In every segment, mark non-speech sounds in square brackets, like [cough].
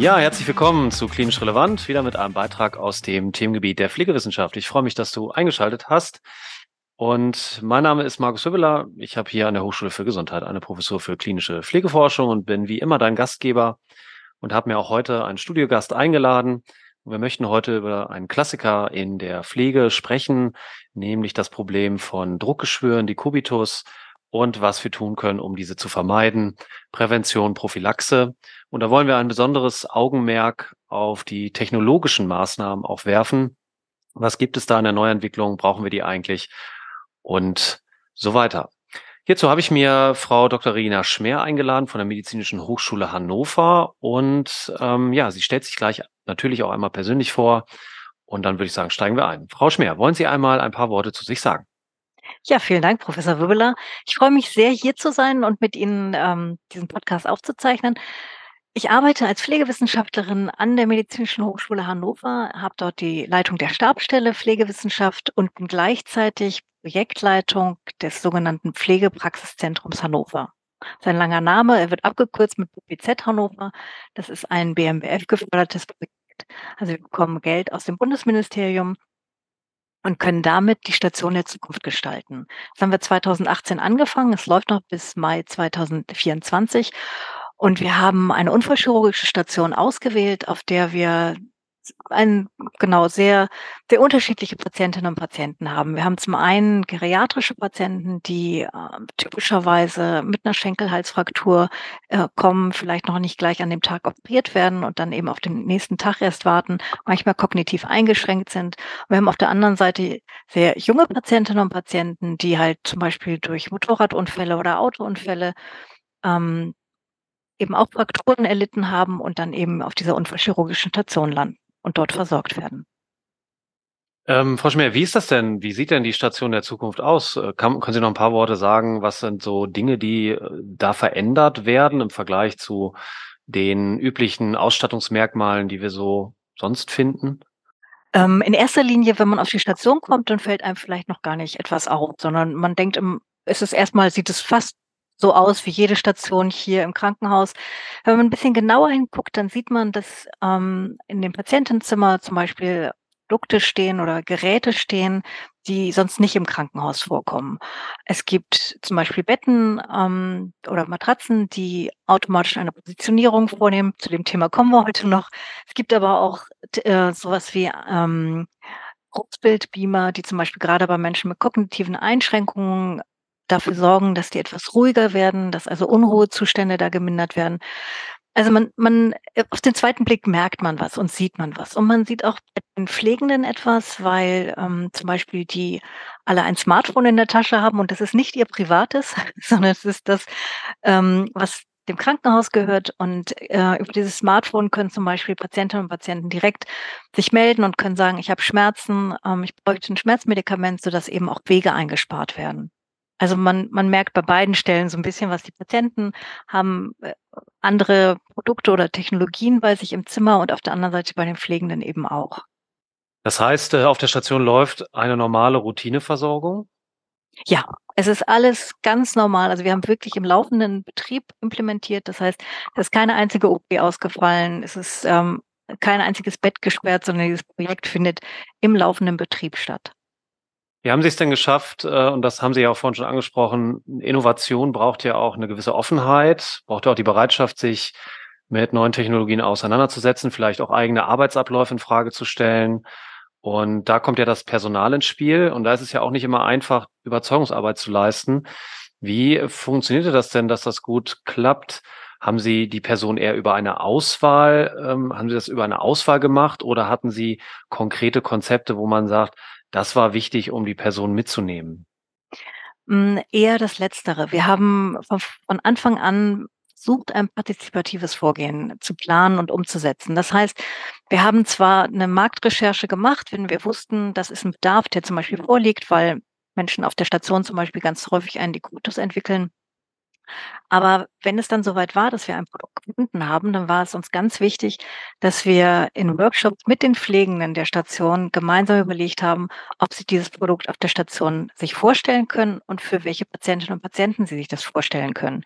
Ja, herzlich willkommen zu Klinisch Relevant, wieder mit einem Beitrag aus dem Themengebiet der Pflegewissenschaft. Ich freue mich, dass du eingeschaltet hast. Und mein Name ist Markus Hübbeler. Ich habe hier an der Hochschule für Gesundheit eine Professur für klinische Pflegeforschung und bin wie immer dein Gastgeber und habe mir auch heute einen Studiogast eingeladen. wir möchten heute über einen Klassiker in der Pflege sprechen, nämlich das Problem von Druckgeschwüren, die Kubitus und was wir tun können, um diese zu vermeiden. Prävention, Prophylaxe. Und da wollen wir ein besonderes Augenmerk auf die technologischen Maßnahmen auch werfen. Was gibt es da in der Neuentwicklung? Brauchen wir die eigentlich? Und so weiter. Hierzu habe ich mir Frau Dr. Rina Schmer eingeladen von der Medizinischen Hochschule Hannover. Und ähm, ja, sie stellt sich gleich natürlich auch einmal persönlich vor. Und dann würde ich sagen, steigen wir ein. Frau Schmer, wollen Sie einmal ein paar Worte zu sich sagen? Ja, vielen Dank, Professor Wibbeler. Ich freue mich sehr, hier zu sein und mit Ihnen ähm, diesen Podcast aufzuzeichnen. Ich arbeite als Pflegewissenschaftlerin an der Medizinischen Hochschule Hannover, habe dort die Leitung der Stabsstelle Pflegewissenschaft und bin gleichzeitig Projektleitung des sogenannten Pflegepraxiszentrums Hannover. Sein langer Name, er wird abgekürzt mit BZ Hannover. Das ist ein BMBF gefördertes Projekt. Also wir bekommen Geld aus dem Bundesministerium und können damit die Station der Zukunft gestalten. Das haben wir 2018 angefangen. Es läuft noch bis Mai 2024. Und wir haben eine unfallchirurgische Station ausgewählt, auf der wir ein, genau, sehr, sehr unterschiedliche Patientinnen und Patienten haben. Wir haben zum einen geriatrische Patienten, die äh, typischerweise mit einer Schenkelhalsfraktur äh, kommen, vielleicht noch nicht gleich an dem Tag operiert werden und dann eben auf den nächsten Tag erst warten, manchmal kognitiv eingeschränkt sind. Wir haben auf der anderen Seite sehr junge Patientinnen und Patienten, die halt zum Beispiel durch Motorradunfälle oder Autounfälle ähm, eben auch Frakturen erlitten haben und dann eben auf dieser unfallchirurgischen Station landen und dort versorgt werden. Ähm, Frau Schmer, wie ist das denn? Wie sieht denn die Station der Zukunft aus? Äh, kann, können Sie noch ein paar Worte sagen? Was sind so Dinge, die äh, da verändert werden im Vergleich zu den üblichen Ausstattungsmerkmalen, die wir so sonst finden? Ähm, in erster Linie, wenn man auf die Station kommt, dann fällt einem vielleicht noch gar nicht etwas auf, sondern man denkt, im, es ist erstmal, sieht es fast so aus wie jede Station hier im Krankenhaus. Wenn man ein bisschen genauer hinguckt, dann sieht man, dass ähm, in dem Patientenzimmer zum Beispiel Produkte stehen oder Geräte stehen, die sonst nicht im Krankenhaus vorkommen. Es gibt zum Beispiel Betten ähm, oder Matratzen, die automatisch eine Positionierung vornehmen. Zu dem Thema kommen wir heute noch. Es gibt aber auch äh, sowas wie ähm, Kurzbildbeamer, die zum Beispiel gerade bei Menschen mit kognitiven Einschränkungen dafür sorgen, dass die etwas ruhiger werden, dass also Unruhezustände da gemindert werden. Also man, man, auf den zweiten Blick merkt man was und sieht man was. Und man sieht auch bei den Pflegenden etwas, weil ähm, zum Beispiel die alle ein Smartphone in der Tasche haben und das ist nicht ihr privates, [laughs] sondern es ist das, ähm, was dem Krankenhaus gehört. Und äh, über dieses Smartphone können zum Beispiel Patientinnen und Patienten direkt sich melden und können sagen, ich habe Schmerzen, ähm, ich bräuchte ein Schmerzmedikament, sodass eben auch Wege eingespart werden. Also man, man merkt bei beiden Stellen so ein bisschen, was die Patienten haben, äh, andere Produkte oder Technologien bei sich im Zimmer und auf der anderen Seite bei den Pflegenden eben auch. Das heißt, äh, auf der Station läuft eine normale Routineversorgung? Ja, es ist alles ganz normal. Also wir haben wirklich im laufenden Betrieb implementiert. Das heißt, es ist keine einzige OP ausgefallen. Es ist ähm, kein einziges Bett gesperrt, sondern dieses Projekt findet im laufenden Betrieb statt. Wie haben Sie es denn geschafft, äh, und das haben Sie ja auch vorhin schon angesprochen, Innovation braucht ja auch eine gewisse Offenheit, braucht ja auch die Bereitschaft, sich mit neuen Technologien auseinanderzusetzen, vielleicht auch eigene Arbeitsabläufe in Frage zu stellen. Und da kommt ja das Personal ins Spiel. Und da ist es ja auch nicht immer einfach, Überzeugungsarbeit zu leisten. Wie funktionierte das denn, dass das gut klappt? Haben Sie die Person eher über eine Auswahl, ähm, haben Sie das über eine Auswahl gemacht oder hatten Sie konkrete Konzepte, wo man sagt, das war wichtig, um die Person mitzunehmen? Hm, eher das Letztere. Wir haben von Anfang an versucht, ein partizipatives Vorgehen zu planen und umzusetzen. Das heißt, wir haben zwar eine Marktrecherche gemacht, wenn wir wussten, das ist ein Bedarf, der zum Beispiel vorliegt, weil Menschen auf der Station zum Beispiel ganz häufig einen Dekutus entwickeln aber wenn es dann soweit war, dass wir ein Produkt gefunden haben, dann war es uns ganz wichtig, dass wir in Workshops mit den Pflegenden der Station gemeinsam überlegt haben, ob sie dieses Produkt auf der Station sich vorstellen können und für welche Patientinnen und Patienten sie sich das vorstellen können.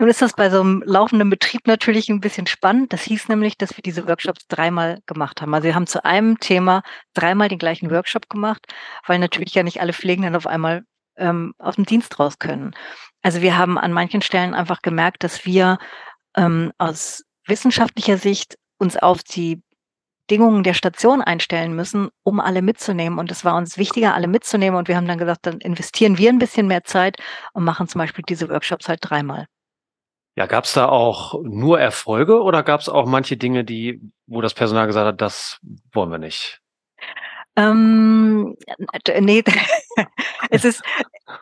Nun ist das bei so einem laufenden Betrieb natürlich ein bisschen spannend. Das hieß nämlich, dass wir diese Workshops dreimal gemacht haben. Also wir haben zu einem Thema dreimal den gleichen Workshop gemacht, weil natürlich ja nicht alle Pflegenden auf einmal ähm, aus dem Dienst raus können. Also wir haben an manchen Stellen einfach gemerkt, dass wir ähm, aus wissenschaftlicher Sicht uns auf die Bedingungen der Station einstellen müssen, um alle mitzunehmen. Und es war uns wichtiger, alle mitzunehmen. Und wir haben dann gesagt, dann investieren wir ein bisschen mehr Zeit und machen zum Beispiel diese Workshops halt dreimal. Ja, gab es da auch nur Erfolge oder gab es auch manche Dinge, die, wo das Personal gesagt hat, das wollen wir nicht? Ähm, nee, [laughs] es ist,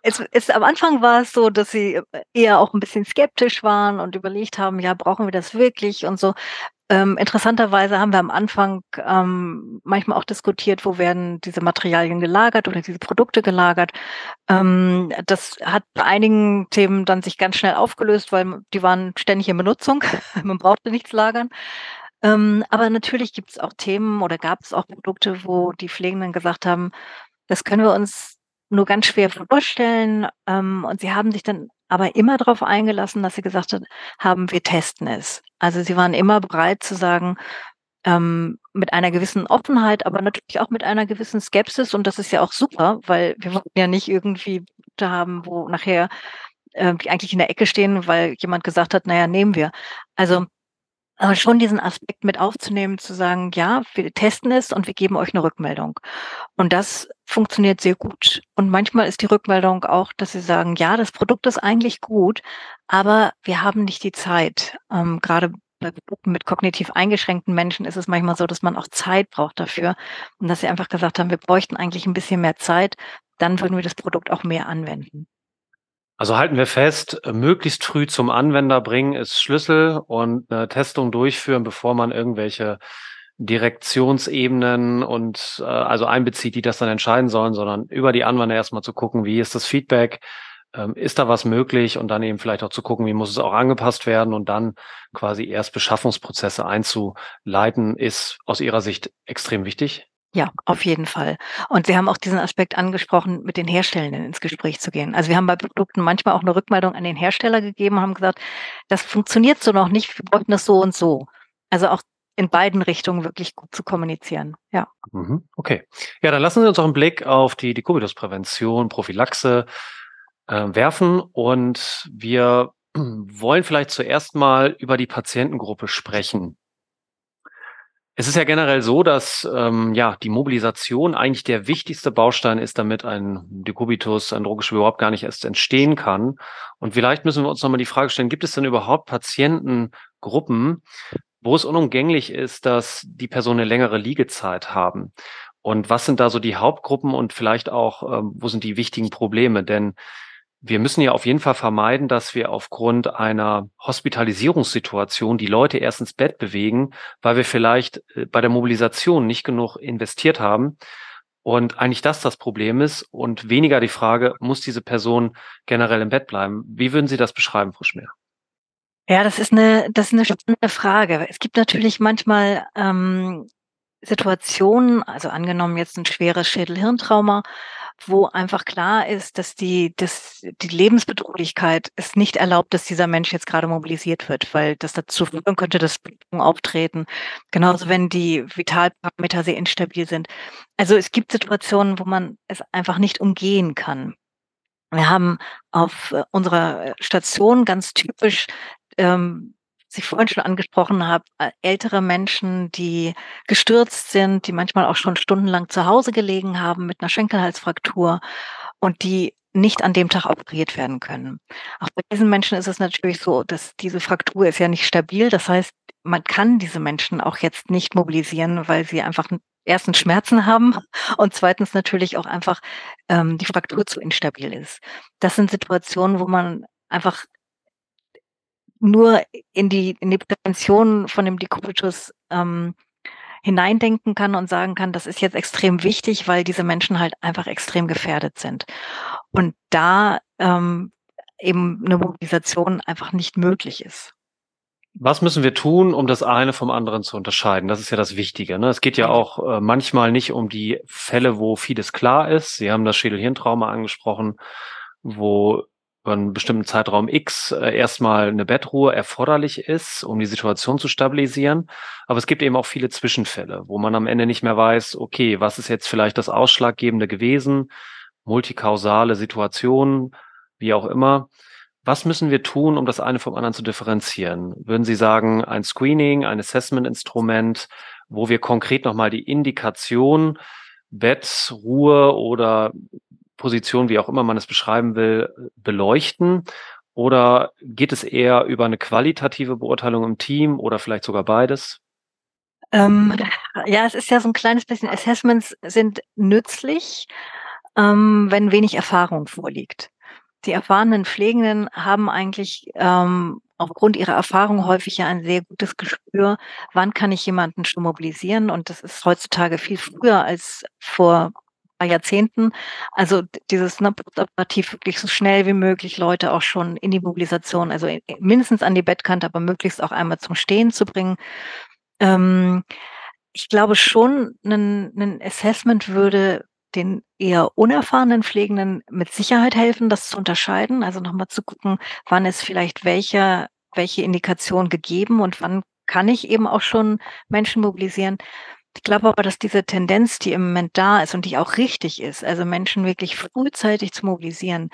es ist, am Anfang war es so, dass sie eher auch ein bisschen skeptisch waren und überlegt haben, ja, brauchen wir das wirklich und so. Ähm, interessanterweise haben wir am Anfang ähm, manchmal auch diskutiert, wo werden diese Materialien gelagert oder diese Produkte gelagert. Ähm, das hat bei einigen Themen dann sich ganz schnell aufgelöst, weil die waren ständig in Benutzung. [laughs] Man brauchte nichts lagern. Ähm, aber natürlich gibt es auch Themen oder gab es auch Produkte, wo die Pflegenden gesagt haben, das können wir uns nur ganz schwer vorstellen. Ähm, und sie haben sich dann aber immer darauf eingelassen, dass sie gesagt haben, wir testen es. Also sie waren immer bereit zu sagen, ähm, mit einer gewissen Offenheit, aber natürlich auch mit einer gewissen Skepsis. Und das ist ja auch super, weil wir wollen ja nicht irgendwie Produkte haben, wo nachher äh, die eigentlich in der Ecke stehen, weil jemand gesagt hat, naja, nehmen wir. Also aber schon diesen Aspekt mit aufzunehmen, zu sagen, ja, wir testen es und wir geben euch eine Rückmeldung. Und das funktioniert sehr gut. Und manchmal ist die Rückmeldung auch, dass sie sagen, ja, das Produkt ist eigentlich gut, aber wir haben nicht die Zeit. Ähm, gerade bei Produkten mit kognitiv eingeschränkten Menschen ist es manchmal so, dass man auch Zeit braucht dafür. Und dass sie einfach gesagt haben, wir bräuchten eigentlich ein bisschen mehr Zeit, dann würden wir das Produkt auch mehr anwenden. Also halten wir fest, äh, möglichst früh zum Anwender bringen ist Schlüssel und eine Testung durchführen, bevor man irgendwelche Direktionsebenen und äh, also einbezieht, die das dann entscheiden sollen, sondern über die Anwender erstmal zu gucken, wie ist das Feedback, ähm, ist da was möglich und dann eben vielleicht auch zu gucken, wie muss es auch angepasst werden und dann quasi erst Beschaffungsprozesse einzuleiten, ist aus Ihrer Sicht extrem wichtig. Ja, auf jeden Fall. Und Sie haben auch diesen Aspekt angesprochen, mit den Herstellenden ins Gespräch zu gehen. Also wir haben bei Produkten manchmal auch eine Rückmeldung an den Hersteller gegeben, haben gesagt, das funktioniert so noch nicht, wir bräuchten das so und so. Also auch in beiden Richtungen wirklich gut zu kommunizieren. Ja. Mhm, okay. Ja, dann lassen Sie uns auch einen Blick auf die Dekubitus-Prävention, Prophylaxe äh, werfen und wir [clears throat] wollen vielleicht zuerst mal über die Patientengruppe sprechen. Es ist ja generell so, dass ähm, ja die Mobilisation eigentlich der wichtigste Baustein ist, damit ein Dekubitus, ein Drogengeschwür überhaupt gar nicht erst entstehen kann. Und vielleicht müssen wir uns nochmal die Frage stellen, gibt es denn überhaupt Patientengruppen, wo es unumgänglich ist, dass die Personen eine längere Liegezeit haben? Und was sind da so die Hauptgruppen und vielleicht auch, ähm, wo sind die wichtigen Probleme? Denn wir müssen ja auf jeden Fall vermeiden, dass wir aufgrund einer Hospitalisierungssituation die Leute erst ins Bett bewegen, weil wir vielleicht äh, bei der Mobilisation nicht genug investiert haben. Und eigentlich das das Problem ist und weniger die Frage, muss diese Person generell im Bett bleiben? Wie würden Sie das beschreiben, Frau Schmier? Ja, das ist eine, das ist eine spannende Frage. Es gibt natürlich manchmal ähm, Situationen, also angenommen jetzt ein schweres Schädelhirntrauma, wo einfach klar ist, dass die, dass die Lebensbedrohlichkeit es nicht erlaubt, dass dieser Mensch jetzt gerade mobilisiert wird, weil das dazu führen könnte, dass Blutungen auftreten. Genauso wenn die Vitalparameter sehr instabil sind. Also es gibt Situationen, wo man es einfach nicht umgehen kann. Wir haben auf äh, unserer Station ganz typisch ähm, ich vorhin schon angesprochen habe, äh, ältere Menschen, die gestürzt sind, die manchmal auch schon stundenlang zu Hause gelegen haben mit einer Schenkelhalsfraktur und die nicht an dem Tag operiert werden können. Auch bei diesen Menschen ist es natürlich so, dass diese Fraktur ist ja nicht stabil. Das heißt, man kann diese Menschen auch jetzt nicht mobilisieren, weil sie einfach erstens Schmerzen haben [laughs] und zweitens natürlich auch einfach ähm, die Fraktur zu instabil ist. Das sind Situationen, wo man einfach nur in die, in die Prävention von dem Dekubitus ähm, hineindenken kann und sagen kann, das ist jetzt extrem wichtig, weil diese Menschen halt einfach extrem gefährdet sind. Und da ähm, eben eine Mobilisation einfach nicht möglich ist. Was müssen wir tun, um das eine vom anderen zu unterscheiden? Das ist ja das Wichtige. Ne? Es geht ja auch äh, manchmal nicht um die Fälle, wo vieles klar ist. Sie haben das Schädelhirntrauma angesprochen, wo über einen bestimmten Zeitraum X äh, erstmal eine Bettruhe erforderlich ist, um die Situation zu stabilisieren. Aber es gibt eben auch viele Zwischenfälle, wo man am Ende nicht mehr weiß, okay, was ist jetzt vielleicht das Ausschlaggebende gewesen? Multikausale Situationen, wie auch immer. Was müssen wir tun, um das eine vom anderen zu differenzieren? Würden Sie sagen, ein Screening, ein Assessment-Instrument, wo wir konkret nochmal die Indikation Bett, Ruhe oder Position, wie auch immer man es beschreiben will, beleuchten? Oder geht es eher über eine qualitative Beurteilung im Team oder vielleicht sogar beides? Ähm, ja, es ist ja so ein kleines bisschen, Assessments sind nützlich, ähm, wenn wenig Erfahrung vorliegt. Die erfahrenen Pflegenden haben eigentlich ähm, aufgrund ihrer Erfahrung häufig ja ein sehr gutes Gespür, wann kann ich jemanden schon mobilisieren. Und das ist heutzutage viel früher als vor Jahrzehnten. Also dieses ne, operativ wirklich so schnell wie möglich Leute auch schon in die Mobilisation, also mindestens an die Bettkante, aber möglichst auch einmal zum Stehen zu bringen. Ähm, ich glaube schon, ein, ein Assessment würde den eher unerfahrenen Pflegenden mit Sicherheit helfen, das zu unterscheiden. Also nochmal zu gucken, wann ist vielleicht welche, welche Indikation gegeben und wann kann ich eben auch schon Menschen mobilisieren. Ich glaube aber, dass diese Tendenz, die im Moment da ist und die auch richtig ist, also Menschen wirklich frühzeitig zu mobilisieren,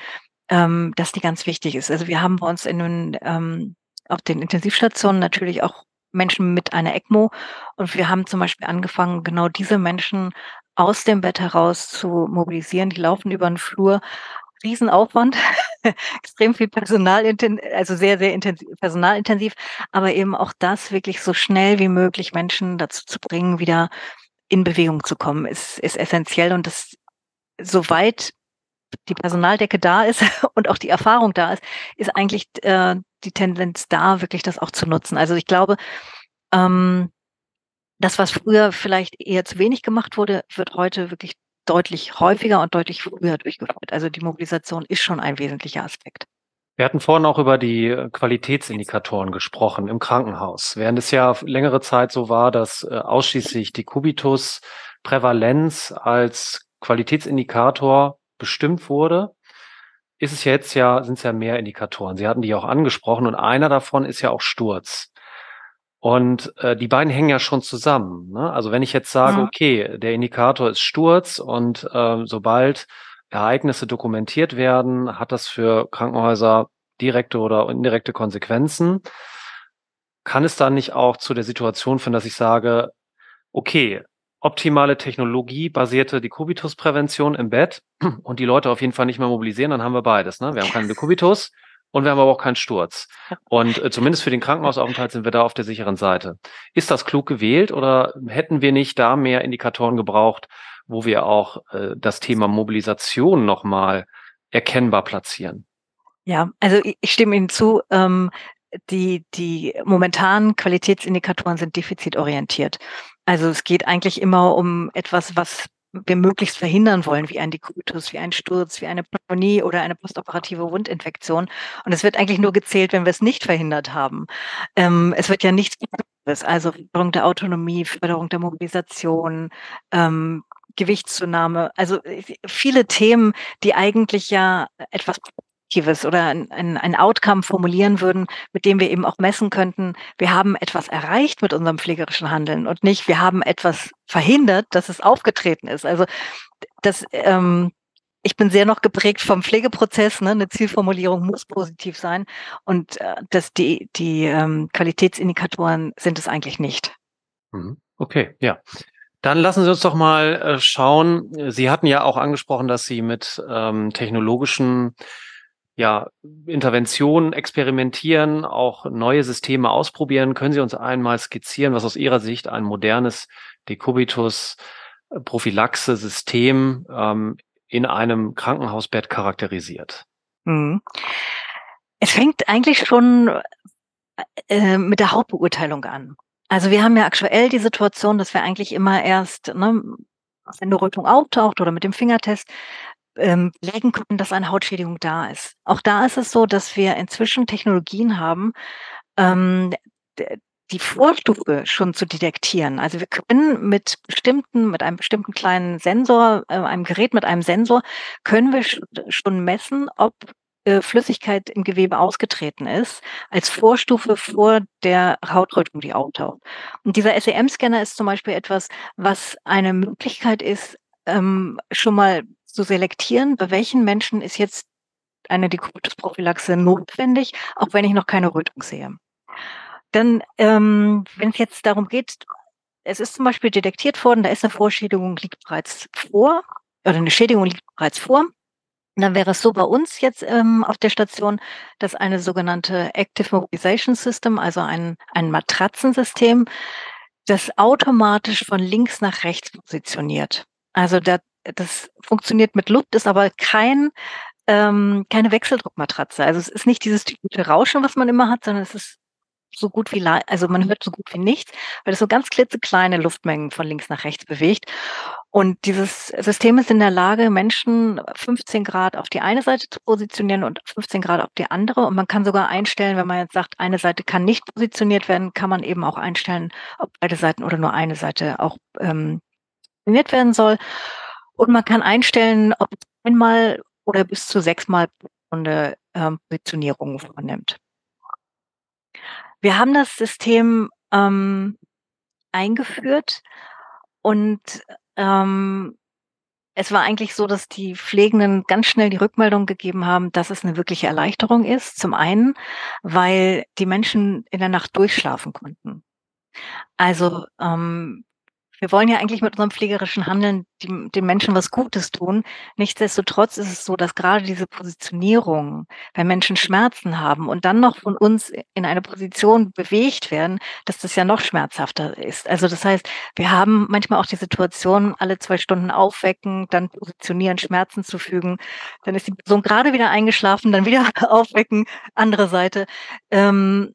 ähm, dass die ganz wichtig ist. Also wir haben bei uns in den, ähm, auf den Intensivstationen natürlich auch Menschen mit einer ECMO und wir haben zum Beispiel angefangen, genau diese Menschen aus dem Bett heraus zu mobilisieren. Die laufen über den Flur. Riesenaufwand, [laughs] extrem viel Personal, also sehr, sehr intensiv, personalintensiv, aber eben auch das wirklich so schnell wie möglich Menschen dazu zu bringen, wieder in Bewegung zu kommen, ist, ist essentiell und das, soweit die Personaldecke da ist [laughs] und auch die Erfahrung da ist, ist eigentlich äh, die Tendenz da, wirklich das auch zu nutzen. Also ich glaube, ähm, das, was früher vielleicht eher zu wenig gemacht wurde, wird heute wirklich deutlich häufiger und deutlich früher durchgeführt. Also die Mobilisation ist schon ein wesentlicher Aspekt. Wir hatten vorhin auch über die äh, Qualitätsindikatoren gesprochen im Krankenhaus. Während es ja längere Zeit so war, dass äh, ausschließlich die Kubitus-Prävalenz als Qualitätsindikator bestimmt wurde, ist es jetzt ja, sind es ja mehr Indikatoren. Sie hatten die auch angesprochen und einer davon ist ja auch Sturz. Und äh, die beiden hängen ja schon zusammen. Ne? Also wenn ich jetzt sage, ja. okay, der Indikator ist Sturz und äh, sobald Ereignisse dokumentiert werden, hat das für Krankenhäuser direkte oder indirekte Konsequenzen. Kann es dann nicht auch zu der Situation führen, dass ich sage, okay, optimale Technologie basierte Dekubitusprävention im Bett und die Leute auf jeden Fall nicht mehr mobilisieren, dann haben wir beides. Ne? Wir haben keinen Dekubitus und wir haben aber auch keinen Sturz. Und äh, zumindest für den Krankenhausaufenthalt sind wir da auf der sicheren Seite. Ist das klug gewählt oder hätten wir nicht da mehr Indikatoren gebraucht, wo wir auch äh, das Thema Mobilisation nochmal erkennbar platzieren? Ja, also ich stimme Ihnen zu. Ähm, die, die momentanen Qualitätsindikatoren sind defizitorientiert. Also es geht eigentlich immer um etwas, was wir möglichst verhindern wollen, wie ein Dekubitus, wie ein Sturz, wie eine Pneumonie oder eine postoperative Wundinfektion. Und es wird eigentlich nur gezählt, wenn wir es nicht verhindert haben. Ähm, es wird ja nichts also Förderung der Autonomie, Förderung der Mobilisation, ähm, Gewichtszunahme, also äh, viele Themen, die eigentlich ja etwas Positives oder ein, ein, Outcome formulieren würden, mit dem wir eben auch messen könnten, wir haben etwas erreicht mit unserem pflegerischen Handeln und nicht, wir haben etwas verhindert, dass es aufgetreten ist. Also das, ähm, ich bin sehr noch geprägt vom Pflegeprozess. Ne? Eine Zielformulierung muss positiv sein und äh, dass die, die ähm, Qualitätsindikatoren sind es eigentlich nicht. Mhm. Okay, ja. Dann lassen Sie uns doch mal äh, schauen. Sie hatten ja auch angesprochen, dass Sie mit ähm, technologischen ja, Interventionen experimentieren, auch neue Systeme ausprobieren. Können Sie uns einmal skizzieren, was aus Ihrer Sicht ein modernes Decubitus-Prophylaxe-System ähm, in einem Krankenhausbett charakterisiert? Mhm. Es fängt eigentlich schon äh, mit der Hauptbeurteilung an. Also wir haben ja aktuell die Situation, dass wir eigentlich immer erst, ne, wenn eine Rötung auftaucht oder mit dem Fingertest, ähm, belegen können, dass eine Hautschädigung da ist. Auch da ist es so, dass wir inzwischen Technologien haben, ähm, die Vorstufe schon zu detektieren. Also wir können mit bestimmten, mit einem bestimmten kleinen Sensor, äh, einem Gerät mit einem Sensor, können wir schon messen, ob äh, Flüssigkeit im Gewebe ausgetreten ist, als Vorstufe vor der Hautrötung, die auftaucht. Und dieser SEM-Scanner ist zum Beispiel etwas, was eine Möglichkeit ist, ähm, schon mal zu selektieren, bei welchen Menschen ist jetzt eine Dekubitus-Prophylaxe notwendig, auch wenn ich noch keine Rötung sehe. Dann, ähm, wenn es jetzt darum geht, es ist zum Beispiel detektiert worden, da ist eine Vorschädigung liegt bereits vor, oder eine Schädigung liegt bereits vor. dann wäre es so bei uns jetzt ähm, auf der Station, dass eine sogenannte Active Mobilization System, also ein, ein Matratzensystem, das automatisch von links nach rechts positioniert. Also da, das funktioniert mit Luft, ist aber kein ähm, keine Wechseldruckmatratze. Also es ist nicht dieses typische Rauschen, was man immer hat, sondern es ist so gut wie, also man hört so gut wie nichts, weil es so ganz klitzekleine Luftmengen von links nach rechts bewegt. Und dieses System ist in der Lage, Menschen 15 Grad auf die eine Seite zu positionieren und 15 Grad auf die andere. Und man kann sogar einstellen, wenn man jetzt sagt, eine Seite kann nicht positioniert werden, kann man eben auch einstellen, ob beide Seiten oder nur eine Seite auch ähm, positioniert werden soll. Und man kann einstellen, ob einmal oder bis zu sechsmal pro Stunde ähm, Positionierungen vornimmt. Wir haben das System ähm, eingeführt und ähm, es war eigentlich so, dass die Pflegenden ganz schnell die Rückmeldung gegeben haben, dass es eine wirkliche Erleichterung ist. Zum einen, weil die Menschen in der Nacht durchschlafen konnten. Also ähm, wir wollen ja eigentlich mit unserem pflegerischen Handeln die, den Menschen was Gutes tun. Nichtsdestotrotz ist es so, dass gerade diese Positionierung, wenn Menschen Schmerzen haben und dann noch von uns in eine Position bewegt werden, dass das ja noch schmerzhafter ist. Also das heißt, wir haben manchmal auch die Situation, alle zwei Stunden aufwecken, dann positionieren, Schmerzen zufügen, dann ist die Person gerade wieder eingeschlafen, dann wieder [laughs] aufwecken, andere Seite. Ähm,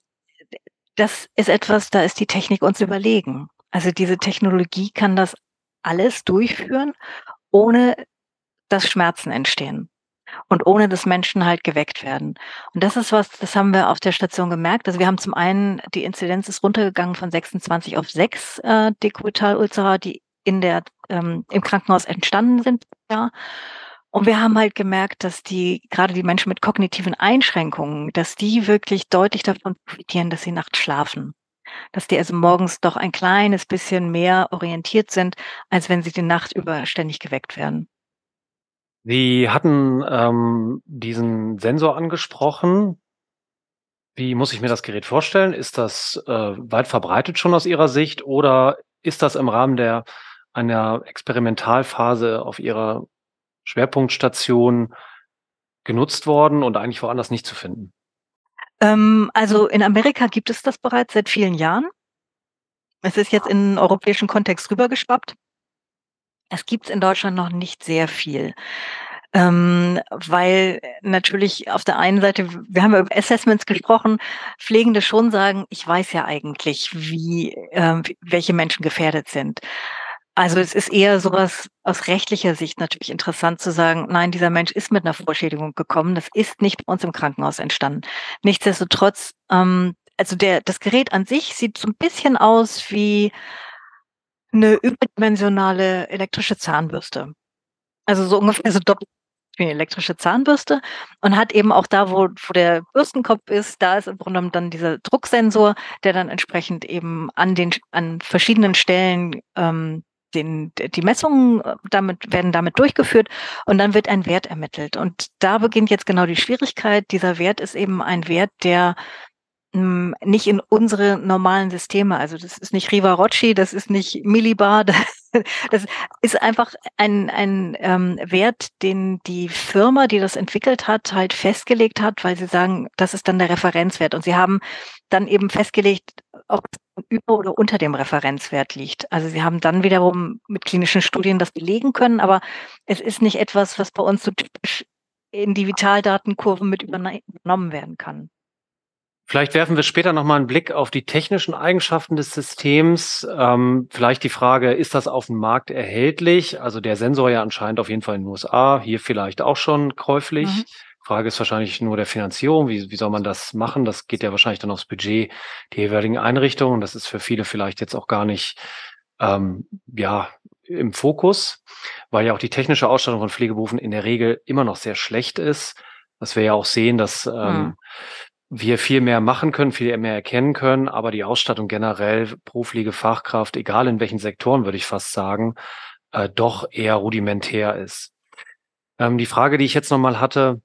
das ist etwas, da ist die Technik uns überlegen. Also diese Technologie kann das alles durchführen, ohne dass Schmerzen entstehen und ohne dass Menschen halt geweckt werden. Und das ist was, das haben wir auf der Station gemerkt. Also wir haben zum einen, die Inzidenz ist runtergegangen von 26 auf 6 äh, Dekubitalulzera, die in der, ähm, im Krankenhaus entstanden sind. Ja. Und wir haben halt gemerkt, dass die, gerade die Menschen mit kognitiven Einschränkungen, dass die wirklich deutlich davon profitieren, dass sie nachts schlafen dass die also morgens doch ein kleines bisschen mehr orientiert sind, als wenn sie die Nacht über ständig geweckt werden. Sie hatten ähm, diesen Sensor angesprochen. Wie muss ich mir das Gerät vorstellen? Ist das äh, weit verbreitet schon aus Ihrer Sicht oder ist das im Rahmen der einer Experimentalphase auf Ihrer Schwerpunktstation genutzt worden und eigentlich woanders nicht zu finden? Ähm, also in Amerika gibt es das bereits seit vielen Jahren. Es ist jetzt in den europäischen Kontext rübergeschwappt. Es gibt es in Deutschland noch nicht sehr viel. Ähm, weil natürlich auf der einen Seite, wir haben ja über Assessments gesprochen, Pflegende schon sagen, ich weiß ja eigentlich, wie, äh, welche Menschen gefährdet sind. Also es ist eher sowas aus rechtlicher Sicht natürlich interessant zu sagen, nein, dieser Mensch ist mit einer Vorschädigung gekommen, das ist nicht bei uns im Krankenhaus entstanden. Nichtsdestotrotz, ähm, also der, das Gerät an sich sieht so ein bisschen aus wie eine überdimensionale elektrische Zahnbürste. Also so ungefähr so doppelt wie eine elektrische Zahnbürste und hat eben auch da, wo, wo der Bürstenkopf ist, da ist im Grunde dann dieser Drucksensor, der dann entsprechend eben an den an verschiedenen Stellen ähm, den, die Messungen äh, damit, werden damit durchgeführt und dann wird ein Wert ermittelt. Und da beginnt jetzt genau die Schwierigkeit. Dieser Wert ist eben ein Wert, der hm, nicht in unsere normalen Systeme, also das ist nicht Rivarocci, das ist nicht Millibar, [laughs] das, das ist einfach ein, ein ähm, Wert, den die Firma, die das entwickelt hat, halt festgelegt hat, weil sie sagen, das ist dann der Referenzwert. Und sie haben dann eben festgelegt, ob es über oder unter dem Referenzwert liegt. Also sie haben dann wiederum mit klinischen Studien das belegen können, aber es ist nicht etwas, was bei uns so typisch in die Vitaldatenkurven mit übernommen werden kann. Vielleicht werfen wir später nochmal einen Blick auf die technischen Eigenschaften des Systems. Ähm, vielleicht die Frage, ist das auf dem Markt erhältlich? Also der Sensor ja anscheinend auf jeden Fall in den USA, hier vielleicht auch schon käuflich. Mhm. Frage ist wahrscheinlich nur der Finanzierung. Wie, wie soll man das machen? Das geht ja wahrscheinlich dann aufs Budget der jeweiligen Einrichtungen. Das ist für viele vielleicht jetzt auch gar nicht ähm, ja im Fokus, weil ja auch die technische Ausstattung von Pflegeberufen in der Regel immer noch sehr schlecht ist. Was wir ja auch sehen, dass ähm, mhm wir viel mehr machen können, viel mehr erkennen können, aber die Ausstattung generell pro Pflegefachkraft, egal in welchen Sektoren, würde ich fast sagen, äh, doch eher rudimentär ist. Ähm, die Frage, die ich jetzt nochmal hatte,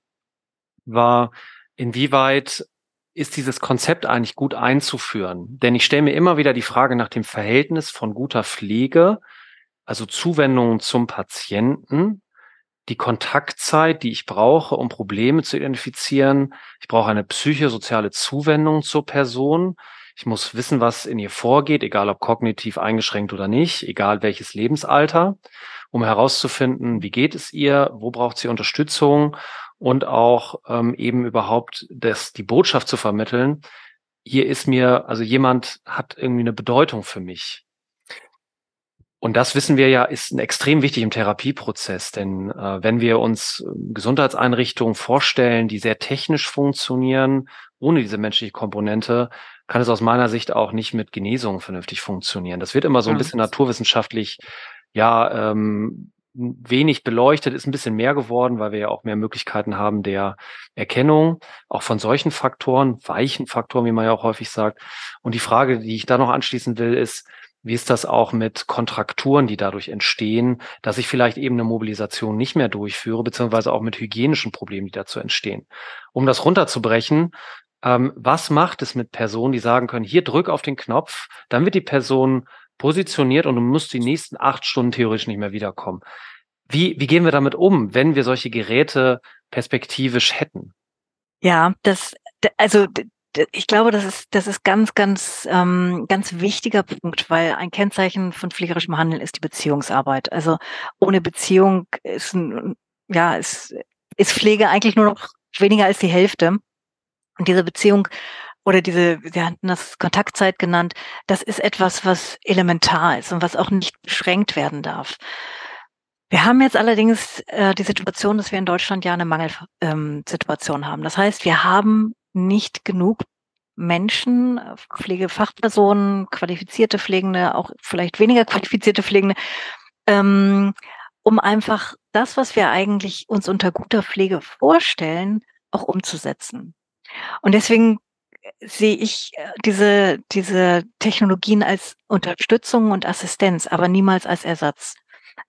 war, inwieweit ist dieses Konzept eigentlich gut einzuführen? Denn ich stelle mir immer wieder die Frage nach dem Verhältnis von guter Pflege, also Zuwendungen zum Patienten die Kontaktzeit, die ich brauche, um Probleme zu identifizieren. Ich brauche eine psychosoziale Zuwendung zur Person. Ich muss wissen, was in ihr vorgeht, egal ob kognitiv eingeschränkt oder nicht, egal welches Lebensalter, um herauszufinden, wie geht es ihr, wo braucht sie Unterstützung und auch ähm, eben überhaupt das, die Botschaft zu vermitteln. Hier ist mir, also jemand hat irgendwie eine Bedeutung für mich. Und das wissen wir ja, ist extrem wichtig im Therapieprozess, denn äh, wenn wir uns ähm, Gesundheitseinrichtungen vorstellen, die sehr technisch funktionieren, ohne diese menschliche Komponente, kann es aus meiner Sicht auch nicht mit Genesung vernünftig funktionieren. Das wird immer so ein bisschen naturwissenschaftlich, ja, ähm, wenig beleuchtet, ist ein bisschen mehr geworden, weil wir ja auch mehr Möglichkeiten haben der Erkennung, auch von solchen Faktoren, weichen Faktoren, wie man ja auch häufig sagt. Und die Frage, die ich da noch anschließen will, ist, wie ist das auch mit Kontrakturen, die dadurch entstehen, dass ich vielleicht eben eine Mobilisation nicht mehr durchführe, beziehungsweise auch mit hygienischen Problemen, die dazu entstehen. Um das runterzubrechen, ähm, was macht es mit Personen, die sagen können, hier drück auf den Knopf, dann wird die Person positioniert und du musst die nächsten acht Stunden theoretisch nicht mehr wiederkommen. Wie, wie gehen wir damit um, wenn wir solche Geräte perspektivisch hätten? Ja, das, also ich glaube, das ist, das ist ganz, ganz, ähm, ganz wichtiger Punkt, weil ein Kennzeichen von pflegerischem Handeln ist die Beziehungsarbeit. Also ohne Beziehung ist, ja, ist, ist Pflege eigentlich nur noch weniger als die Hälfte. Und diese Beziehung oder diese, wir hatten das Kontaktzeit genannt, das ist etwas, was elementar ist und was auch nicht beschränkt werden darf. Wir haben jetzt allerdings äh, die Situation, dass wir in Deutschland ja eine Mangelsituation ähm, haben. Das heißt, wir haben nicht genug Menschen, Pflegefachpersonen, qualifizierte Pflegende, auch vielleicht weniger qualifizierte Pflegende, ähm, um einfach das, was wir eigentlich uns unter guter Pflege vorstellen, auch umzusetzen. Und deswegen sehe ich äh, diese, diese Technologien als Unterstützung und Assistenz, aber niemals als Ersatz.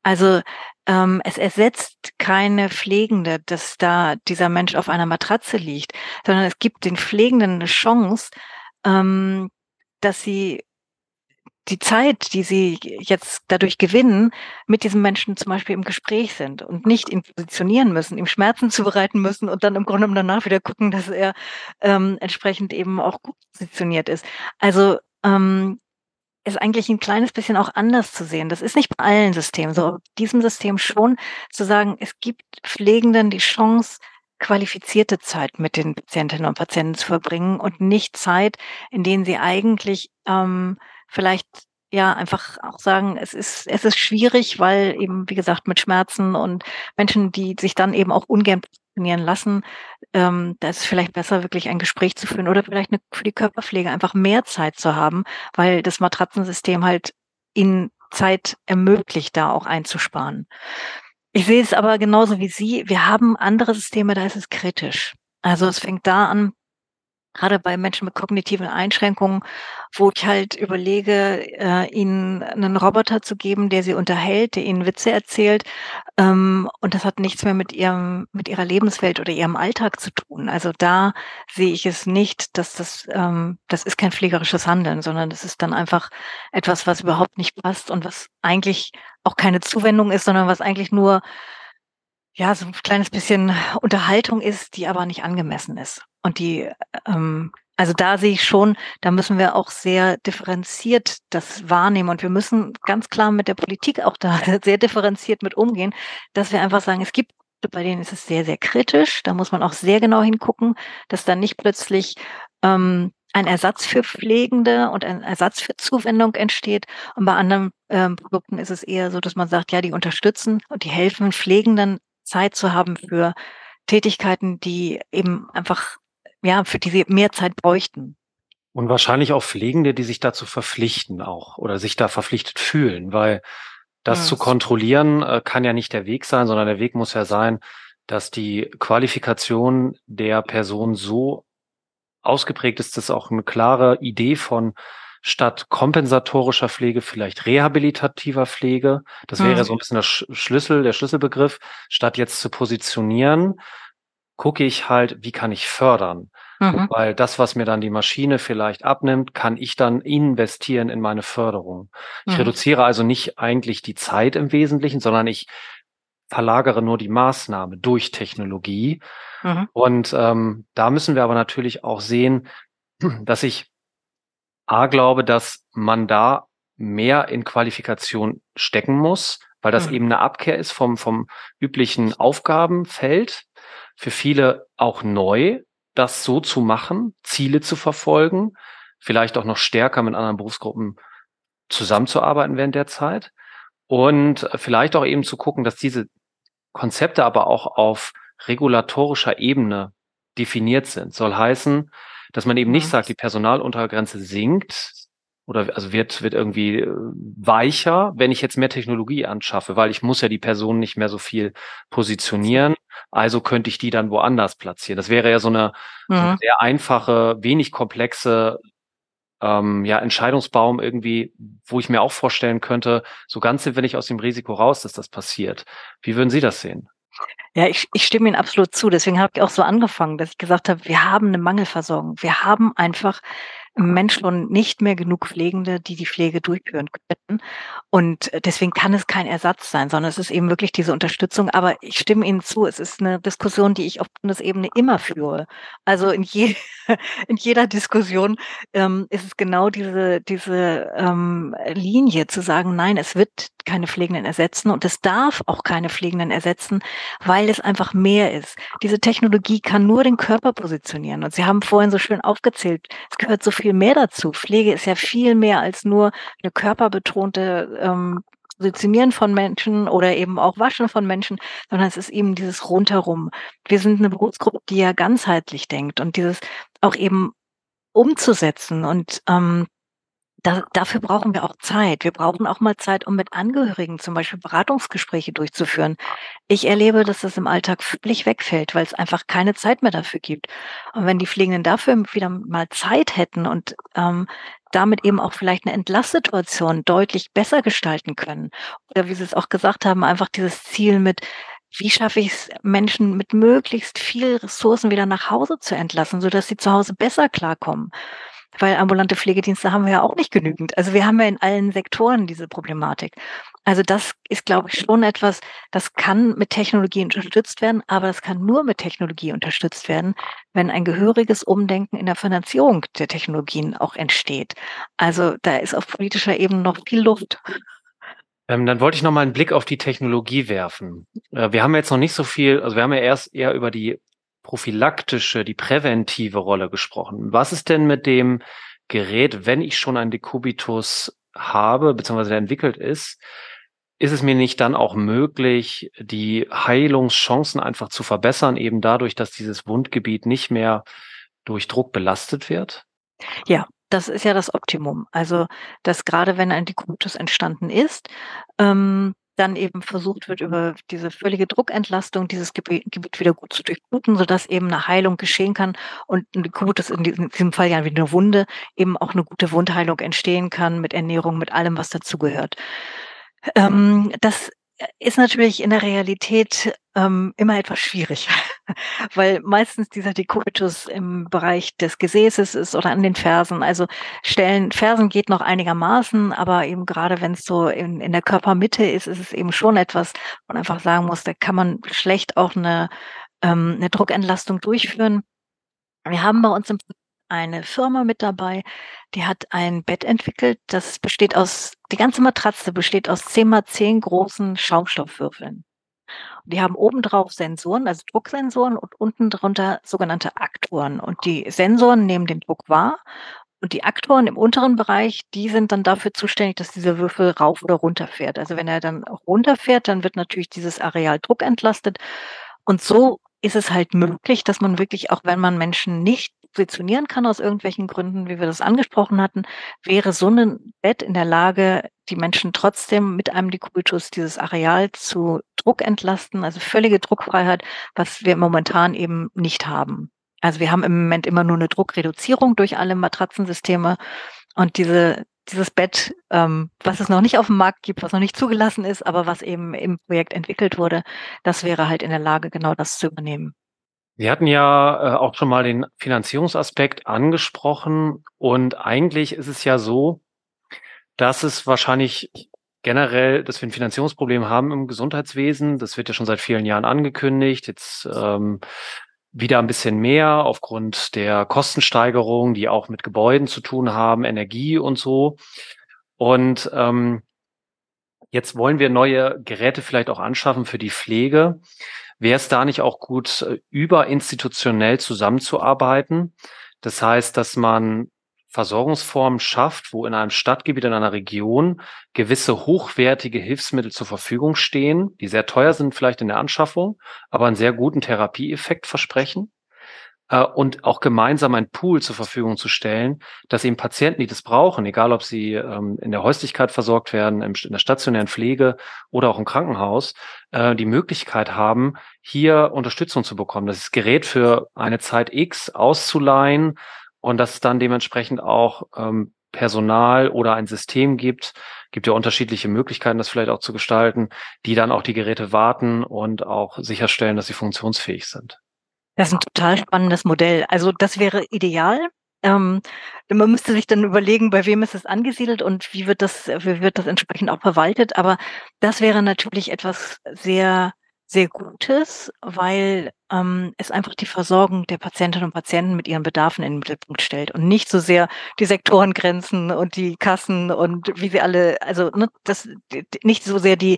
Also ähm, es ersetzt keine Pflegende, dass da dieser Mensch auf einer Matratze liegt, sondern es gibt den Pflegenden eine Chance, ähm, dass sie die Zeit, die sie jetzt dadurch gewinnen, mit diesem Menschen zum Beispiel im Gespräch sind und nicht ihn positionieren müssen, ihm Schmerzen zubereiten müssen und dann im Grunde genommen danach wieder gucken, dass er ähm, entsprechend eben auch gut positioniert ist. Also ähm, ist eigentlich ein kleines bisschen auch anders zu sehen. Das ist nicht bei allen Systemen so. Diesem System schon zu sagen, es gibt Pflegenden die Chance, qualifizierte Zeit mit den Patientinnen und Patienten zu verbringen und nicht Zeit, in denen sie eigentlich ähm, vielleicht ja einfach auch sagen, es ist, es ist schwierig, weil eben, wie gesagt, mit Schmerzen und Menschen, die sich dann eben auch ungern trainieren lassen, ähm, da ist es vielleicht besser, wirklich ein Gespräch zu führen oder vielleicht eine, für die Körperpflege einfach mehr Zeit zu haben, weil das Matratzensystem halt ihnen Zeit ermöglicht, da auch einzusparen. Ich sehe es aber genauso wie Sie. Wir haben andere Systeme, da ist es kritisch. Also es fängt da an, gerade bei Menschen mit kognitiven Einschränkungen, wo ich halt überlege, äh, ihnen einen Roboter zu geben, der sie unterhält, der ihnen Witze erzählt. Ähm, und das hat nichts mehr mit ihrem, mit ihrer Lebenswelt oder ihrem Alltag zu tun. Also da sehe ich es nicht, dass das, ähm, das ist kein pflegerisches Handeln, sondern das ist dann einfach etwas, was überhaupt nicht passt und was eigentlich auch keine Zuwendung ist, sondern was eigentlich nur ja, so ein kleines bisschen Unterhaltung ist, die aber nicht angemessen ist. Und die, ähm, also da sehe ich schon, da müssen wir auch sehr differenziert das wahrnehmen. Und wir müssen ganz klar mit der Politik auch da [laughs] sehr differenziert mit umgehen, dass wir einfach sagen, es gibt bei denen ist es sehr, sehr kritisch. Da muss man auch sehr genau hingucken, dass dann nicht plötzlich ähm, ein Ersatz für Pflegende und ein Ersatz für Zuwendung entsteht. Und bei anderen ähm, Produkten ist es eher so, dass man sagt, ja, die unterstützen und die helfen Pflegenden Zeit zu haben für Tätigkeiten, die eben einfach, ja, für die sie mehr Zeit bräuchten. Und wahrscheinlich auch Pflegende, die sich dazu verpflichten auch oder sich da verpflichtet fühlen, weil das ja, zu kontrollieren äh, kann ja nicht der Weg sein, sondern der Weg muss ja sein, dass die Qualifikation der Person so ausgeprägt ist, dass auch eine klare Idee von statt kompensatorischer Pflege vielleicht rehabilitativer Pflege. Das wäre mhm. so ein bisschen der Schlüssel, der Schlüsselbegriff. Statt jetzt zu positionieren, gucke ich halt, wie kann ich fördern? Mhm. Weil das, was mir dann die Maschine vielleicht abnimmt, kann ich dann investieren in meine Förderung. Ich mhm. reduziere also nicht eigentlich die Zeit im Wesentlichen, sondern ich verlagere nur die Maßnahme durch Technologie. Mhm. Und ähm, da müssen wir aber natürlich auch sehen, [clears throat] dass ich A glaube, dass man da mehr in Qualifikation stecken muss, weil das mhm. eben eine Abkehr ist vom, vom üblichen Aufgabenfeld. Für viele auch neu, das so zu machen, Ziele zu verfolgen, vielleicht auch noch stärker mit anderen Berufsgruppen zusammenzuarbeiten während der Zeit und vielleicht auch eben zu gucken, dass diese Konzepte aber auch auf regulatorischer Ebene definiert sind. Soll heißen, dass man eben nicht mhm. sagt, die Personaluntergrenze sinkt oder also wird, wird irgendwie äh, weicher, wenn ich jetzt mehr Technologie anschaffe, weil ich muss ja die Person nicht mehr so viel positionieren. Also könnte ich die dann woanders platzieren. Das wäre ja so eine, mhm. so eine sehr einfache, wenig komplexe ähm, ja, Entscheidungsbaum irgendwie, wo ich mir auch vorstellen könnte, so ganz sind wir nicht aus dem Risiko raus, dass das passiert. Wie würden Sie das sehen? Ja, ich, ich stimme Ihnen absolut zu. Deswegen habe ich auch so angefangen, dass ich gesagt habe, wir haben eine Mangelversorgung. Wir haben einfach im Mensch schon nicht mehr genug Pflegende, die die Pflege durchführen können. Und deswegen kann es kein Ersatz sein, sondern es ist eben wirklich diese Unterstützung. Aber ich stimme Ihnen zu, es ist eine Diskussion, die ich auf Bundesebene immer führe. Also in, je, [laughs] in jeder Diskussion ähm, ist es genau diese, diese ähm, Linie zu sagen, nein, es wird keine Pflegenden ersetzen und es darf auch keine Pflegenden ersetzen, weil es einfach mehr ist. Diese Technologie kann nur den Körper positionieren. Und Sie haben vorhin so schön aufgezählt, es gehört so viel mehr dazu. Pflege ist ja viel mehr als nur eine körperbetonte ähm, Positionieren von Menschen oder eben auch Waschen von Menschen, sondern es ist eben dieses Rundherum. Wir sind eine Berufsgruppe, die ja ganzheitlich denkt und dieses auch eben umzusetzen und ähm, da, dafür brauchen wir auch Zeit. Wir brauchen auch mal Zeit, um mit Angehörigen zum Beispiel Beratungsgespräche durchzuführen. Ich erlebe, dass das im Alltag völlig wegfällt, weil es einfach keine Zeit mehr dafür gibt. Und wenn die Pflegenden dafür wieder mal Zeit hätten und ähm, damit eben auch vielleicht eine Entlastsituation deutlich besser gestalten können. Oder wie Sie es auch gesagt haben, einfach dieses Ziel mit, wie schaffe ich es, Menschen mit möglichst viel Ressourcen wieder nach Hause zu entlassen, sodass sie zu Hause besser klarkommen weil ambulante Pflegedienste haben wir ja auch nicht genügend. Also wir haben ja in allen Sektoren diese Problematik. Also das ist, glaube ich, schon etwas, das kann mit Technologie unterstützt werden, aber das kann nur mit Technologie unterstützt werden, wenn ein gehöriges Umdenken in der Finanzierung der Technologien auch entsteht. Also da ist auf politischer Ebene noch viel Luft. Ähm, dann wollte ich noch mal einen Blick auf die Technologie werfen. Äh, wir haben jetzt noch nicht so viel, also wir haben ja erst eher über die prophylaktische, die präventive Rolle gesprochen. Was ist denn mit dem Gerät, wenn ich schon einen Dekubitus habe, beziehungsweise der entwickelt ist, ist es mir nicht dann auch möglich, die Heilungschancen einfach zu verbessern, eben dadurch, dass dieses Wundgebiet nicht mehr durch Druck belastet wird? Ja, das ist ja das Optimum. Also, dass gerade wenn ein Dekubitus entstanden ist, ähm, dann eben versucht wird, über diese völlige Druckentlastung dieses Gebiet, wieder gut zu durchbluten, sodass eben eine Heilung geschehen kann und gut ist in diesem Fall ja wie eine Wunde, eben auch eine gute Wundheilung entstehen kann mit Ernährung, mit allem, was dazugehört. Ähm, das ist natürlich in der Realität ähm, immer etwas schwierig, [laughs] weil meistens dieser Dekubitus im Bereich des Gesäßes ist oder an den Fersen. Also Stellen, Fersen geht noch einigermaßen, aber eben gerade wenn es so in, in der Körpermitte ist, ist es eben schon etwas, wo man einfach sagen muss, da kann man schlecht auch eine, ähm, eine Druckentlastung durchführen. Wir haben bei uns im eine Firma mit dabei, die hat ein Bett entwickelt, das besteht aus, die ganze Matratze besteht aus 10 mal 10 großen Schaumstoffwürfeln. Die haben obendrauf Sensoren, also Drucksensoren und unten drunter sogenannte Aktoren. Und die Sensoren nehmen den Druck wahr und die Aktoren im unteren Bereich, die sind dann dafür zuständig, dass dieser Würfel rauf oder runter fährt. Also wenn er dann runterfährt, dann wird natürlich dieses Areal Druck entlastet. Und so ist es halt möglich, dass man wirklich, auch wenn man Menschen nicht positionieren kann aus irgendwelchen Gründen, wie wir das angesprochen hatten, wäre so ein Bett in der Lage, die Menschen trotzdem mit einem Dekubitus dieses Areal zu Druck entlasten, also völlige Druckfreiheit, was wir momentan eben nicht haben. Also wir haben im Moment immer nur eine Druckreduzierung durch alle Matratzensysteme und diese dieses Bett, ähm, was es noch nicht auf dem Markt gibt, was noch nicht zugelassen ist, aber was eben im Projekt entwickelt wurde, das wäre halt in der Lage, genau das zu übernehmen. Wir hatten ja äh, auch schon mal den Finanzierungsaspekt angesprochen und eigentlich ist es ja so, dass es wahrscheinlich generell, dass wir ein Finanzierungsproblem haben im Gesundheitswesen. Das wird ja schon seit vielen Jahren angekündigt. Jetzt ähm, wieder ein bisschen mehr aufgrund der Kostensteigerung, die auch mit Gebäuden zu tun haben, Energie und so. Und ähm, jetzt wollen wir neue Geräte vielleicht auch anschaffen für die Pflege. Wäre es da nicht auch gut, äh, überinstitutionell zusammenzuarbeiten? Das heißt, dass man Versorgungsformen schafft, wo in einem Stadtgebiet, in einer Region gewisse hochwertige Hilfsmittel zur Verfügung stehen, die sehr teuer sind vielleicht in der Anschaffung, aber einen sehr guten Therapieeffekt versprechen äh, und auch gemeinsam ein Pool zur Verfügung zu stellen, dass eben Patienten, die das brauchen, egal ob sie ähm, in der Häuslichkeit versorgt werden, in der stationären Pflege oder auch im Krankenhaus, äh, die Möglichkeit haben, hier Unterstützung zu bekommen, das Gerät für eine Zeit X auszuleihen, und dass es dann dementsprechend auch ähm, Personal oder ein System gibt, gibt ja unterschiedliche Möglichkeiten, das vielleicht auch zu gestalten, die dann auch die Geräte warten und auch sicherstellen, dass sie funktionsfähig sind. Das ist ein total spannendes Modell. Also das wäre ideal. Ähm, man müsste sich dann überlegen, bei wem ist es angesiedelt und wie wird das, wie wird das entsprechend auch verwaltet. Aber das wäre natürlich etwas sehr sehr Gutes, weil ähm, es einfach die Versorgung der Patientinnen und Patienten mit ihren Bedarfen in den Mittelpunkt stellt und nicht so sehr die Sektorengrenzen und die Kassen und wie sie alle, also ne, das nicht so sehr die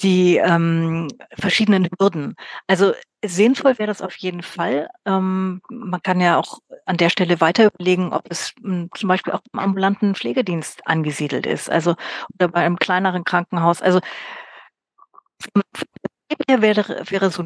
die ähm, verschiedenen Hürden. Also sinnvoll wäre das auf jeden Fall. Ähm, man kann ja auch an der Stelle weiter überlegen, ob es m, hm, zum Beispiel auch im ambulanten Pflegedienst angesiedelt ist, also oder bei einem kleineren Krankenhaus. Also wäre, wäre so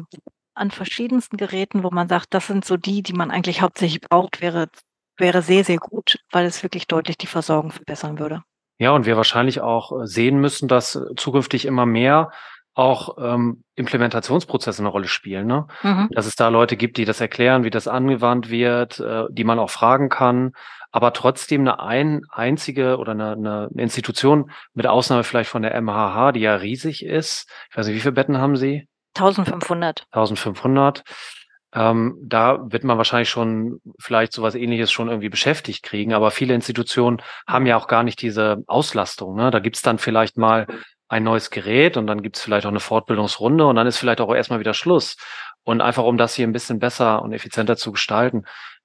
an verschiedensten Geräten, wo man sagt, das sind so die, die man eigentlich hauptsächlich braucht, wäre, wäre sehr, sehr gut, weil es wirklich deutlich die Versorgung verbessern würde. Ja, und wir wahrscheinlich auch äh, sehen müssen, dass zukünftig immer mehr auch ähm, Implementationsprozesse eine Rolle spielen. Ne? Mhm. Dass es da Leute gibt, die das erklären, wie das angewandt wird, äh, die man auch fragen kann, aber trotzdem eine ein, einzige oder eine, eine Institution, mit Ausnahme vielleicht von der MHH, die ja riesig ist. Ich weiß nicht, wie viele Betten haben Sie? 1500. 1500. Ähm, da wird man wahrscheinlich schon vielleicht sowas ähnliches schon irgendwie beschäftigt kriegen, aber viele Institutionen haben ja auch gar nicht diese Auslastung. Ne? Da gibt's dann vielleicht mal ein neues Gerät und dann gibt's vielleicht auch eine Fortbildungsrunde und dann ist vielleicht auch erstmal wieder Schluss. Und einfach um das hier ein bisschen besser und effizienter zu gestalten,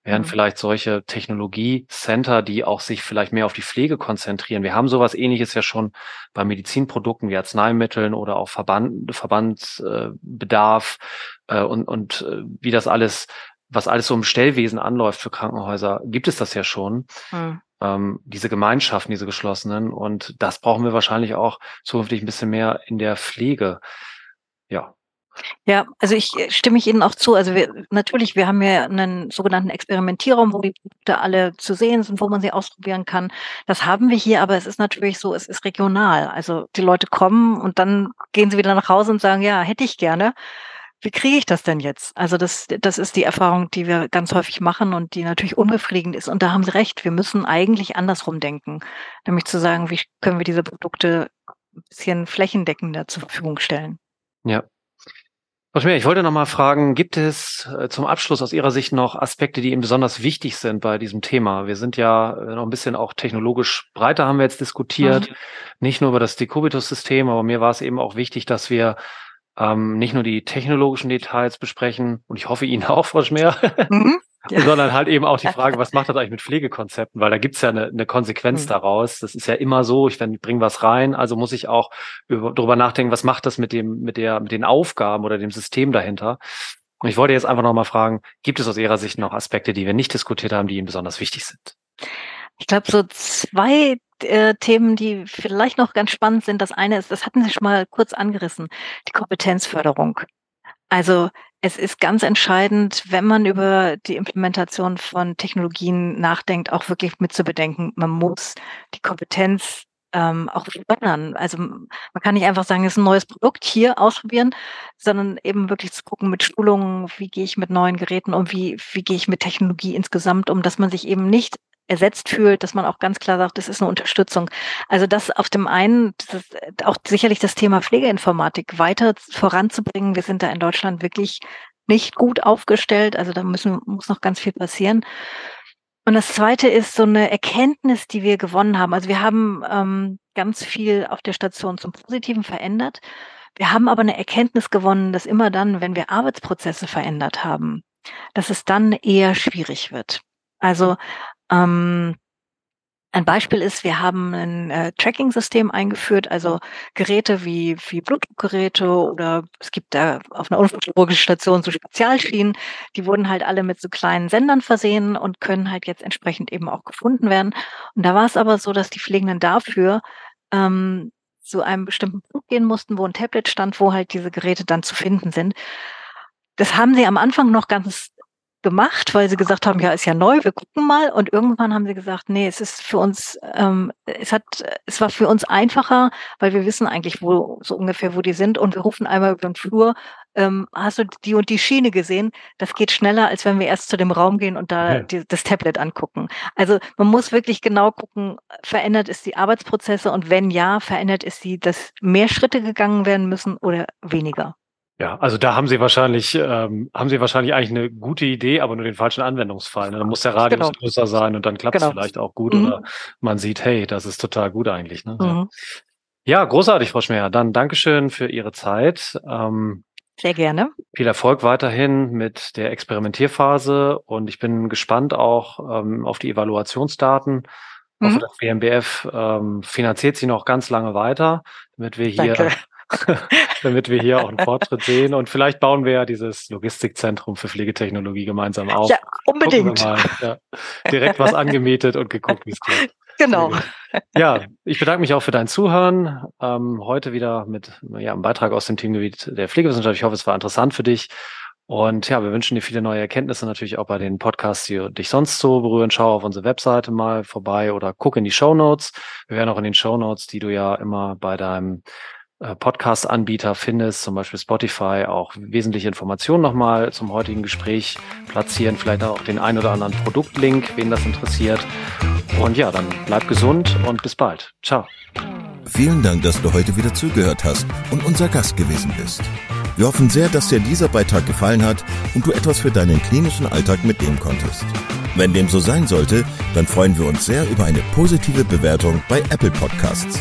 wären mhm. vielleicht solche Technologie-Center, die auch sich vielleicht mehr auf die Pflege konzentrieren. Wir haben sowas ähnliches ja schon bei Medizinprodukten wie Arzneimitteln oder auch Verband, Verbandsbedarf äh, und, und äh, wie das alles, was alles so im Stellwesen anläuft für Krankenhäuser, gibt es das ja schon. Mhm. Ähm, diese Gemeinschaften, diese geschlossenen. Und das brauchen wir wahrscheinlich auch zukünftig ein bisschen mehr in der Pflege. Ja, ja, also ich äh, stimme ich Ihnen auch zu. Also wir, natürlich, wir haben ja einen sogenannten Experimentierraum, wo die Produkte alle zu sehen sind, wo man sie ausprobieren kann. Das haben wir hier, aber es ist natürlich so, es ist regional. Also die Leute kommen und dann gehen sie wieder nach Hause und sagen, ja, hätte ich gerne. Wie kriege ich das denn jetzt? Also das, das ist die Erfahrung, die wir ganz häufig machen und die natürlich unbefriedigend ist. Und da haben Sie recht, wir müssen eigentlich andersrum denken. Nämlich zu sagen, wie können wir diese Produkte ein bisschen flächendeckender zur Verfügung stellen. Ja, Frau Schmier, ich wollte noch mal fragen, gibt es äh, zum Abschluss aus Ihrer Sicht noch Aspekte, die Ihnen besonders wichtig sind bei diesem Thema? Wir sind ja äh, noch ein bisschen auch technologisch breiter, haben wir jetzt diskutiert, mhm. nicht nur über das Decubitus-System, aber mir war es eben auch wichtig, dass wir ähm, nicht nur die technologischen Details besprechen, und ich hoffe Ihnen [laughs] auch, Frau Schmier, mhm. Sondern halt eben auch die Frage, [laughs] was macht das eigentlich mit Pflegekonzepten? Weil da gibt's ja eine, eine Konsequenz mhm. daraus. Das ist ja immer so, ich bringe was rein, also muss ich auch über, darüber nachdenken, was macht das mit dem, mit der, mit den Aufgaben oder dem System dahinter. Und ich wollte jetzt einfach nochmal fragen, gibt es aus Ihrer Sicht noch Aspekte, die wir nicht diskutiert haben, die Ihnen besonders wichtig sind? Ich glaube, so zwei äh, Themen, die vielleicht noch ganz spannend sind. Das eine ist, das hatten Sie schon mal kurz angerissen, die Kompetenzförderung. Also es ist ganz entscheidend, wenn man über die Implementation von Technologien nachdenkt, auch wirklich mitzubedenken, man muss die Kompetenz ähm, auch fördern. Also man kann nicht einfach sagen, es ist ein neues Produkt hier ausprobieren, sondern eben wirklich zu gucken mit Schulungen, wie gehe ich mit neuen Geräten um, wie, wie gehe ich mit Technologie insgesamt um, dass man sich eben nicht ersetzt fühlt, dass man auch ganz klar sagt, das ist eine Unterstützung. Also das auf dem einen, das auch sicherlich das Thema Pflegeinformatik weiter voranzubringen. Wir sind da in Deutschland wirklich nicht gut aufgestellt. Also da müssen, muss noch ganz viel passieren. Und das zweite ist so eine Erkenntnis, die wir gewonnen haben. Also wir haben ähm, ganz viel auf der Station zum Positiven verändert. Wir haben aber eine Erkenntnis gewonnen, dass immer dann, wenn wir Arbeitsprozesse verändert haben, dass es dann eher schwierig wird. Also ähm, ein Beispiel ist, wir haben ein äh, Tracking-System eingeführt, also Geräte wie, wie Blutdruckgeräte oder es gibt da auf einer unfallchirurgischen Station so Spezialschienen, die wurden halt alle mit so kleinen Sendern versehen und können halt jetzt entsprechend eben auch gefunden werden. Und da war es aber so, dass die Pflegenden dafür ähm, zu einem bestimmten Punkt gehen mussten, wo ein Tablet stand, wo halt diese Geräte dann zu finden sind. Das haben sie am Anfang noch ganz gemacht, weil sie gesagt haben, ja, ist ja neu, wir gucken mal. Und irgendwann haben sie gesagt, nee, es ist für uns, ähm, es hat, es war für uns einfacher, weil wir wissen eigentlich, wo so ungefähr, wo die sind. Und wir rufen einmal über den Flur, ähm, hast du die und die Schiene gesehen? Das geht schneller, als wenn wir erst zu dem Raum gehen und da ja. die, das Tablet angucken. Also man muss wirklich genau gucken, verändert es die Arbeitsprozesse und wenn ja, verändert es sie, dass mehr Schritte gegangen werden müssen oder weniger. Ja, also da haben Sie wahrscheinlich, ähm, haben Sie wahrscheinlich eigentlich eine gute Idee, aber nur den falschen Anwendungsfall. Ne? Dann muss der Radius genau. größer sein und dann klappt es genau. vielleicht auch gut mhm. oder man sieht, hey, das ist total gut eigentlich. Ne? Mhm. Ja, großartig, Frau Schmer. Dann Dankeschön für Ihre Zeit. Ähm, Sehr gerne. Viel Erfolg weiterhin mit der Experimentierphase und ich bin gespannt auch ähm, auf die Evaluationsdaten. Ich hoffe, mhm. das BMBF ähm, finanziert sie noch ganz lange weiter, damit wir hier Danke. [laughs] damit wir hier auch einen Fortschritt sehen. Und vielleicht bauen wir ja dieses Logistikzentrum für Pflegetechnologie gemeinsam auf. Ja, unbedingt. Ja, direkt was angemietet und geguckt, wie es klappt. Genau. Ja, ich bedanke mich auch für dein Zuhören. Ähm, heute wieder mit ja, einem Beitrag aus dem Teamgebiet der Pflegewissenschaft. Ich hoffe, es war interessant für dich. Und ja, wir wünschen dir viele neue Erkenntnisse natürlich auch bei den Podcasts, die dich sonst so berühren. Schau auf unsere Webseite mal vorbei oder guck in die Show Notes. Wir werden auch in den Show Notes, die du ja immer bei deinem Podcast-Anbieter findest, zum Beispiel Spotify, auch wesentliche Informationen nochmal zum heutigen Gespräch platzieren, vielleicht auch den ein oder anderen Produktlink, wen das interessiert. Und ja, dann bleib gesund und bis bald. Ciao. Vielen Dank, dass du heute wieder zugehört hast und unser Gast gewesen bist. Wir hoffen sehr, dass dir dieser Beitrag gefallen hat und du etwas für deinen klinischen Alltag mitnehmen konntest. Wenn dem so sein sollte, dann freuen wir uns sehr über eine positive Bewertung bei Apple Podcasts.